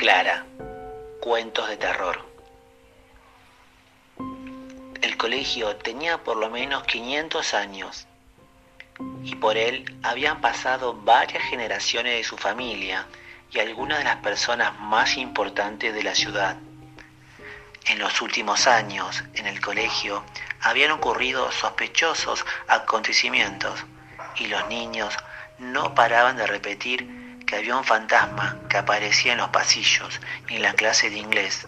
Clara, cuentos de terror. El colegio tenía por lo menos 500 años y por él habían pasado varias generaciones de su familia y algunas de las personas más importantes de la ciudad. En los últimos años, en el colegio, habían ocurrido sospechosos acontecimientos y los niños no paraban de repetir que había un fantasma que aparecía en los pasillos y en la clase de inglés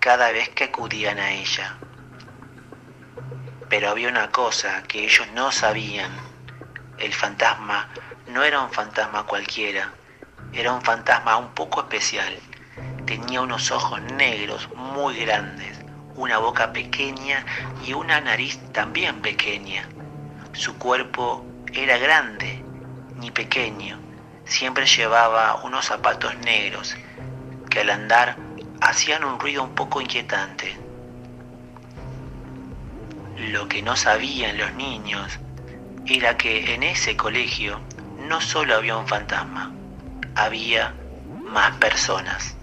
cada vez que acudían a ella. Pero había una cosa que ellos no sabían. El fantasma no era un fantasma cualquiera, era un fantasma un poco especial. Tenía unos ojos negros muy grandes, una boca pequeña y una nariz también pequeña. Su cuerpo era grande, ni pequeño. Siempre llevaba unos zapatos negros que al andar hacían un ruido un poco inquietante. Lo que no sabían los niños era que en ese colegio no solo había un fantasma, había más personas.